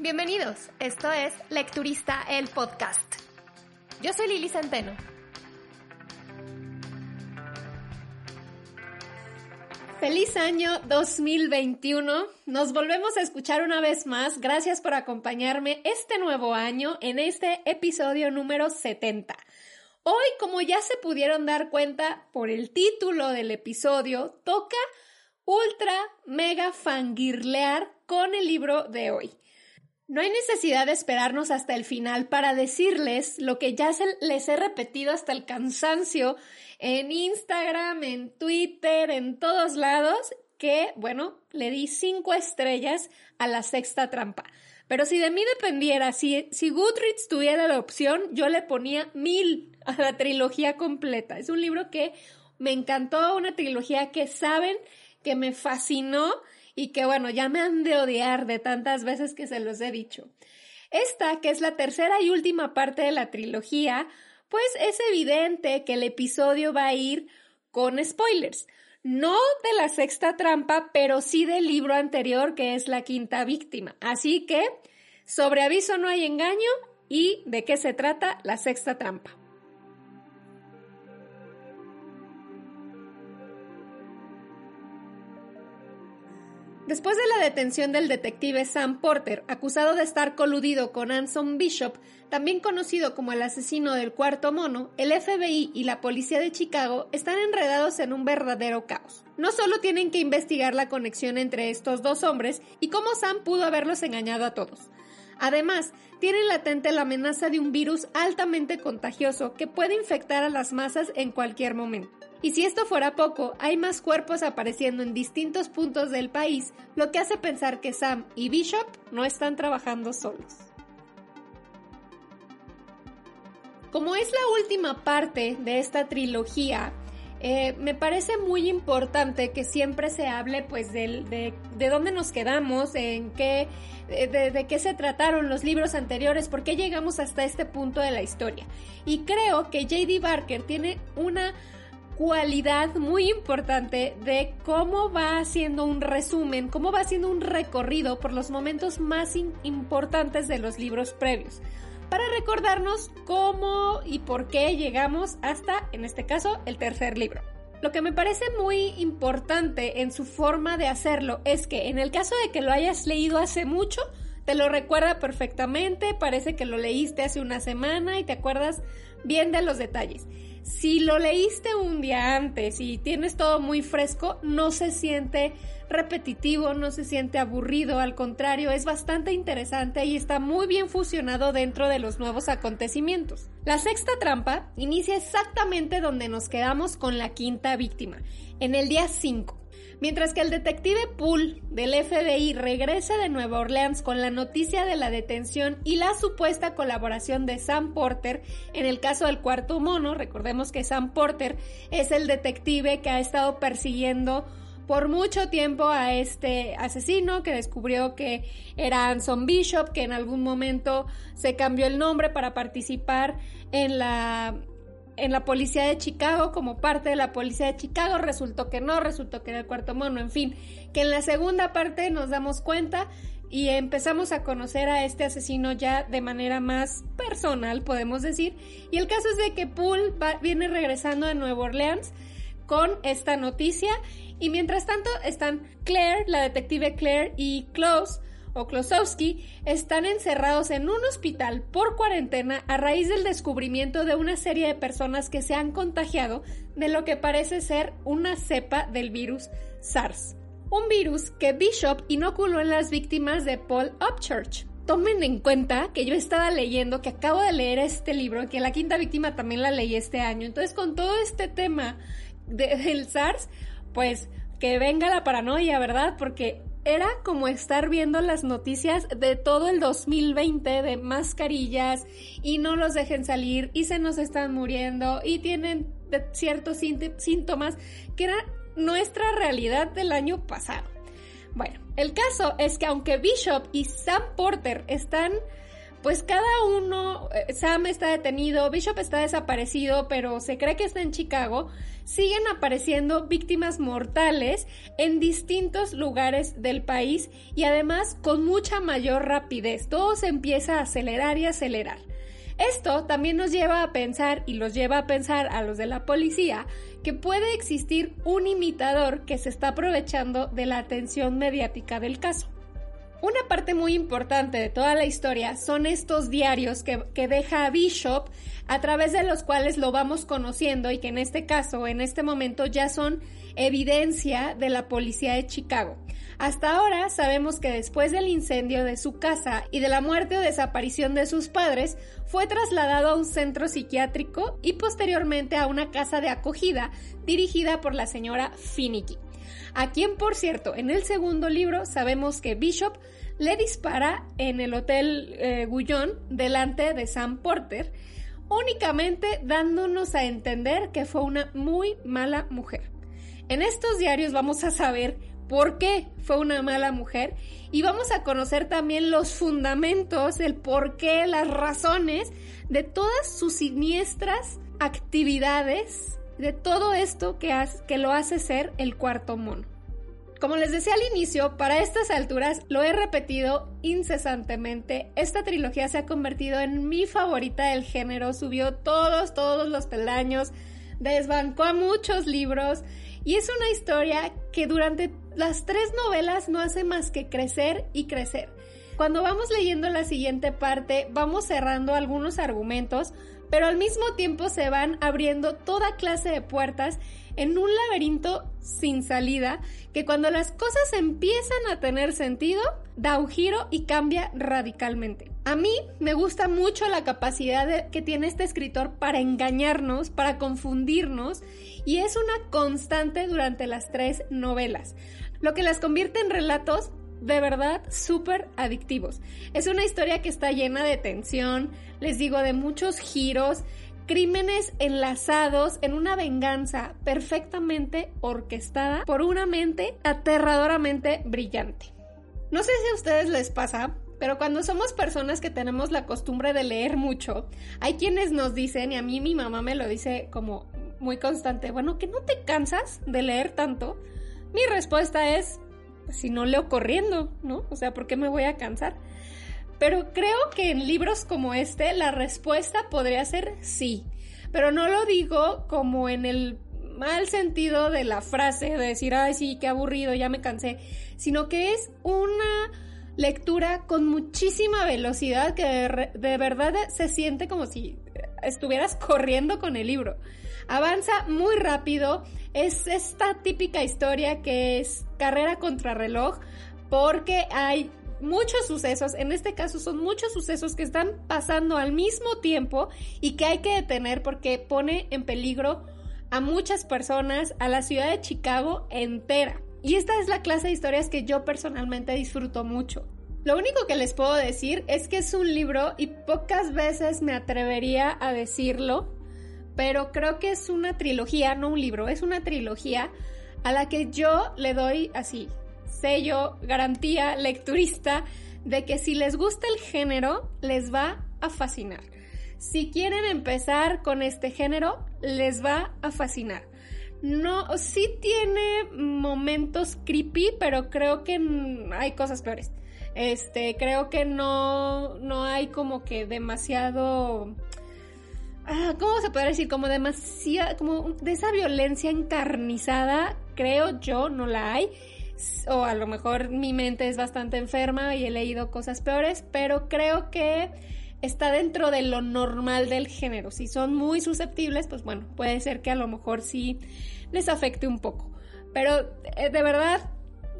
Bienvenidos, esto es Lecturista el Podcast. Yo soy Lili Centeno. Feliz año 2021. Nos volvemos a escuchar una vez más. Gracias por acompañarme este nuevo año en este episodio número 70. Hoy, como ya se pudieron dar cuenta por el título del episodio, toca ultra mega fangirlear con el libro de hoy. No hay necesidad de esperarnos hasta el final para decirles lo que ya les he repetido hasta el cansancio en Instagram, en Twitter, en todos lados, que, bueno, le di cinco estrellas a la sexta trampa. Pero si de mí dependiera, si, si Goodreads tuviera la opción, yo le ponía mil a la trilogía completa. Es un libro que me encantó, una trilogía que saben que me fascinó y que bueno, ya me han de odiar de tantas veces que se los he dicho. Esta, que es la tercera y última parte de la trilogía, pues es evidente que el episodio va a ir con spoilers. No de la sexta trampa, pero sí del libro anterior que es la quinta víctima. Así que, sobre aviso no hay engaño y de qué se trata la sexta trampa. Después de la detención del detective Sam Porter, acusado de estar coludido con Anson Bishop, también conocido como el asesino del cuarto mono, el FBI y la policía de Chicago están enredados en un verdadero caos. No solo tienen que investigar la conexión entre estos dos hombres y cómo Sam pudo haberlos engañado a todos. Además, tienen latente la amenaza de un virus altamente contagioso que puede infectar a las masas en cualquier momento. Y si esto fuera poco, hay más cuerpos apareciendo en distintos puntos del país, lo que hace pensar que Sam y Bishop no están trabajando solos. Como es la última parte de esta trilogía, eh, me parece muy importante que siempre se hable pues de, de, dónde nos quedamos, en qué, de, de, qué se trataron los libros anteriores, por qué llegamos hasta este punto de la historia. Y creo que JD Barker tiene una cualidad muy importante de cómo va haciendo un resumen, cómo va haciendo un recorrido por los momentos más importantes de los libros previos, para recordarnos cómo y por qué llegamos hasta, en este caso, el tercer libro. Lo que me parece muy importante en su forma de hacerlo es que en el caso de que lo hayas leído hace mucho, te lo recuerda perfectamente, parece que lo leíste hace una semana y te acuerdas bien de los detalles. Si lo leíste un día antes y tienes todo muy fresco, no se siente repetitivo, no se siente aburrido, al contrario, es bastante interesante y está muy bien fusionado dentro de los nuevos acontecimientos. La sexta trampa inicia exactamente donde nos quedamos con la quinta víctima, en el día 5. Mientras que el detective Poole del FBI regresa de Nueva Orleans con la noticia de la detención y la supuesta colaboración de Sam Porter en el caso del cuarto mono, recordemos que Sam Porter es el detective que ha estado persiguiendo por mucho tiempo a este asesino que descubrió que era Anson Bishop, que en algún momento se cambió el nombre para participar en la en la policía de Chicago como parte de la policía de Chicago, resultó que no, resultó que era el cuarto mono, en fin, que en la segunda parte nos damos cuenta y empezamos a conocer a este asesino ya de manera más personal, podemos decir, y el caso es de que Poole viene regresando de Nueva Orleans con esta noticia y mientras tanto están Claire, la detective Claire y Klaus o Klosowski están encerrados en un hospital por cuarentena a raíz del descubrimiento de una serie de personas que se han contagiado de lo que parece ser una cepa del virus SARS. Un virus que Bishop inoculó en las víctimas de Paul Upchurch. Tomen en cuenta que yo estaba leyendo, que acabo de leer este libro, que la quinta víctima también la leí este año. Entonces, con todo este tema del SARS, pues que venga la paranoia, ¿verdad? Porque era como estar viendo las noticias de todo el 2020 de mascarillas y no los dejen salir y se nos están muriendo y tienen ciertos síntomas que era nuestra realidad del año pasado. Bueno, el caso es que aunque Bishop y Sam Porter están pues cada uno, eh, Sam está detenido, Bishop está desaparecido, pero se cree que está en Chicago, siguen apareciendo víctimas mortales en distintos lugares del país y además con mucha mayor rapidez. Todo se empieza a acelerar y acelerar. Esto también nos lleva a pensar y los lleva a pensar a los de la policía que puede existir un imitador que se está aprovechando de la atención mediática del caso. Una parte muy importante de toda la historia son estos diarios que, deja Bishop a través de los cuales lo vamos conociendo y que en este caso, en este momento, ya son evidencia de la policía de Chicago. Hasta ahora sabemos que después del incendio de su casa y de la muerte o desaparición de sus padres, fue trasladado a un centro psiquiátrico y posteriormente a una casa de acogida dirigida por la señora Finicky a quien por cierto en el segundo libro sabemos que Bishop le dispara en el Hotel eh, Gullón delante de Sam Porter, únicamente dándonos a entender que fue una muy mala mujer. En estos diarios vamos a saber por qué fue una mala mujer y vamos a conocer también los fundamentos, el por qué, las razones de todas sus siniestras actividades de todo esto que, que lo hace ser el cuarto mono. Como les decía al inicio, para estas alturas lo he repetido incesantemente. Esta trilogía se ha convertido en mi favorita del género, subió todos, todos los peldaños, desbancó a muchos libros y es una historia que durante las tres novelas no hace más que crecer y crecer. Cuando vamos leyendo la siguiente parte, vamos cerrando algunos argumentos, pero al mismo tiempo se van abriendo toda clase de puertas en un laberinto sin salida que cuando las cosas empiezan a tener sentido, da un giro y cambia radicalmente. A mí me gusta mucho la capacidad que tiene este escritor para engañarnos, para confundirnos, y es una constante durante las tres novelas, lo que las convierte en relatos de verdad súper adictivos. Es una historia que está llena de tensión, les digo, de muchos giros, crímenes enlazados en una venganza perfectamente orquestada por una mente aterradoramente brillante. No sé si a ustedes les pasa, pero cuando somos personas que tenemos la costumbre de leer mucho, hay quienes nos dicen, y a mí mi mamá me lo dice como muy constante, bueno, que no te cansas de leer tanto. Mi respuesta es, si no leo corriendo, ¿no? O sea, ¿por qué me voy a cansar? Pero creo que en libros como este la respuesta podría ser sí. Pero no lo digo como en el mal sentido de la frase, de decir, ay, sí, qué aburrido, ya me cansé, sino que es una lectura con muchísima velocidad que de, de, verdad se siente como si estuvieras corriendo con el libro. Avanza muy rápido, es esta típica historia que es carrera contra reloj, porque hay muchos sucesos, en este caso son muchos sucesos que están pasando al mismo tiempo y que hay que detener porque pone en peligro a muchas personas, a la ciudad de Chicago entera. Y esta es la clase de historias que yo personalmente disfruto mucho. Lo único que les puedo decir es que es un libro y pocas veces me atrevería a decirlo, pero creo que es una trilogía, no un libro, es una trilogía a la que yo le doy así sello, garantía lecturista de que si les gusta el género, les va a fascinar. Si quieren empezar con este género, les va a fascinar. No, sí tiene momentos creepy, pero creo que hay cosas peores. Este, creo que no, no hay como que demasiado, ah, ¿cómo se puede decir? Como demasiado, como de esa violencia encarnizada, creo yo, no la hay o a lo mejor mi mente es bastante enferma y he leído cosas peores, pero creo que está dentro de lo normal del género. Si son muy susceptibles, pues bueno, puede ser que a lo mejor sí les afecte un poco. Pero eh, de verdad,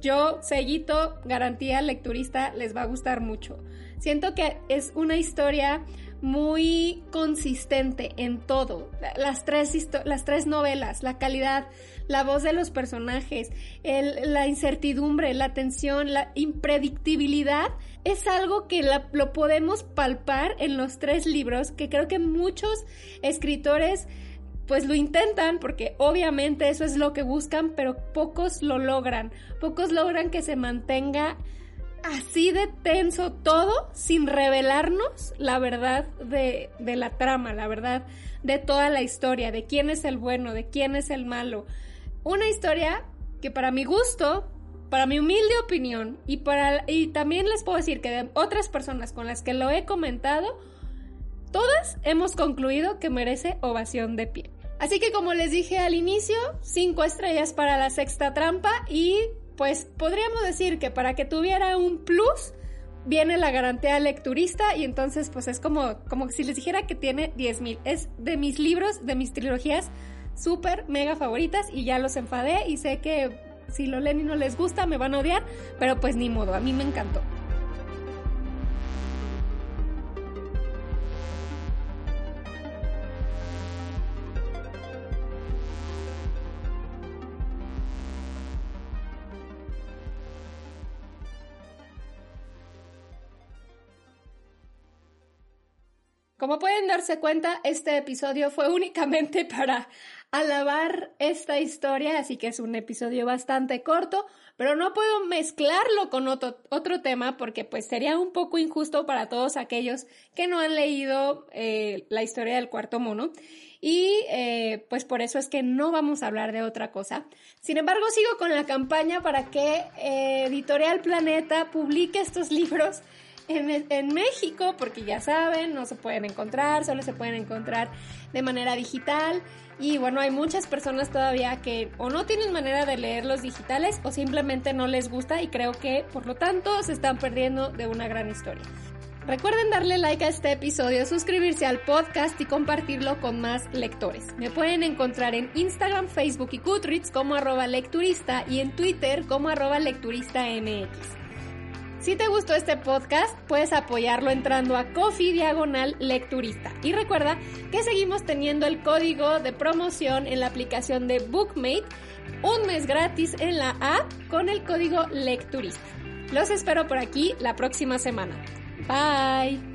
yo, sellito, garantía lecturista, les va a gustar mucho. Siento que es una historia muy consistente en todo. Las tres, las tres novelas, la calidad, la voz de los personajes, la incertidumbre, la tensión, la impredictibilidad, es algo que lo podemos palpar en los tres libros que creo que muchos escritores pues lo intentan porque obviamente eso es lo que buscan, pero pocos lo logran. Pocos logran que se mantenga así de tenso todo sin revelarnos la verdad de, de la trama, la verdad de toda la historia, de quién es el bueno, de quién es el malo. Una historia que para mi gusto, para mi humilde opinión y para y también les puedo decir que de otras personas con las que lo he comentado, todas hemos concluido que merece ovación de pie. Así que como les dije al inicio, cinco estrellas para la sexta trampa y pues podríamos decir que para que tuviera un plus, viene la garantía lecturista y entonces pues es como, como si les dijera que tiene 10.000. Es de mis libros, de mis trilogías súper mega favoritas y ya los enfadé y sé que si lo leen y no les gusta me van a odiar, pero pues ni modo, a mí me encantó. Como pueden darse cuenta, este episodio fue únicamente para alabar esta historia, así que es un episodio bastante corto, pero no puedo mezclarlo con otro, otro tema porque pues sería un poco injusto para todos aquellos que no han leído eh, la historia del cuarto mono. Y eh, pues por eso es que no vamos a hablar de otra cosa. Sin embargo, sigo con la campaña para que eh, Editorial Planeta publique estos libros en, México, porque ya saben, no se pueden encontrar, solo se pueden encontrar de manera digital. Y bueno, hay muchas personas todavía que o no tienen manera de leer los digitales o simplemente no les gusta y creo que por lo tanto se están perdiendo de una gran historia. Recuerden darle like a este episodio, suscribirse al podcast y compartirlo con más lectores. Me pueden encontrar en Instagram, Facebook y Goodreads como arroba lecturista y en Twitter como arroba lecturista MX. Si te gustó este podcast, puedes apoyarlo entrando a Coffee Diagonal Lecturista. Y recuerda que seguimos teniendo el código de promoción en la aplicación de Bookmate, un mes gratis en la app con el código Lecturista. Los espero por aquí la próxima semana. Bye.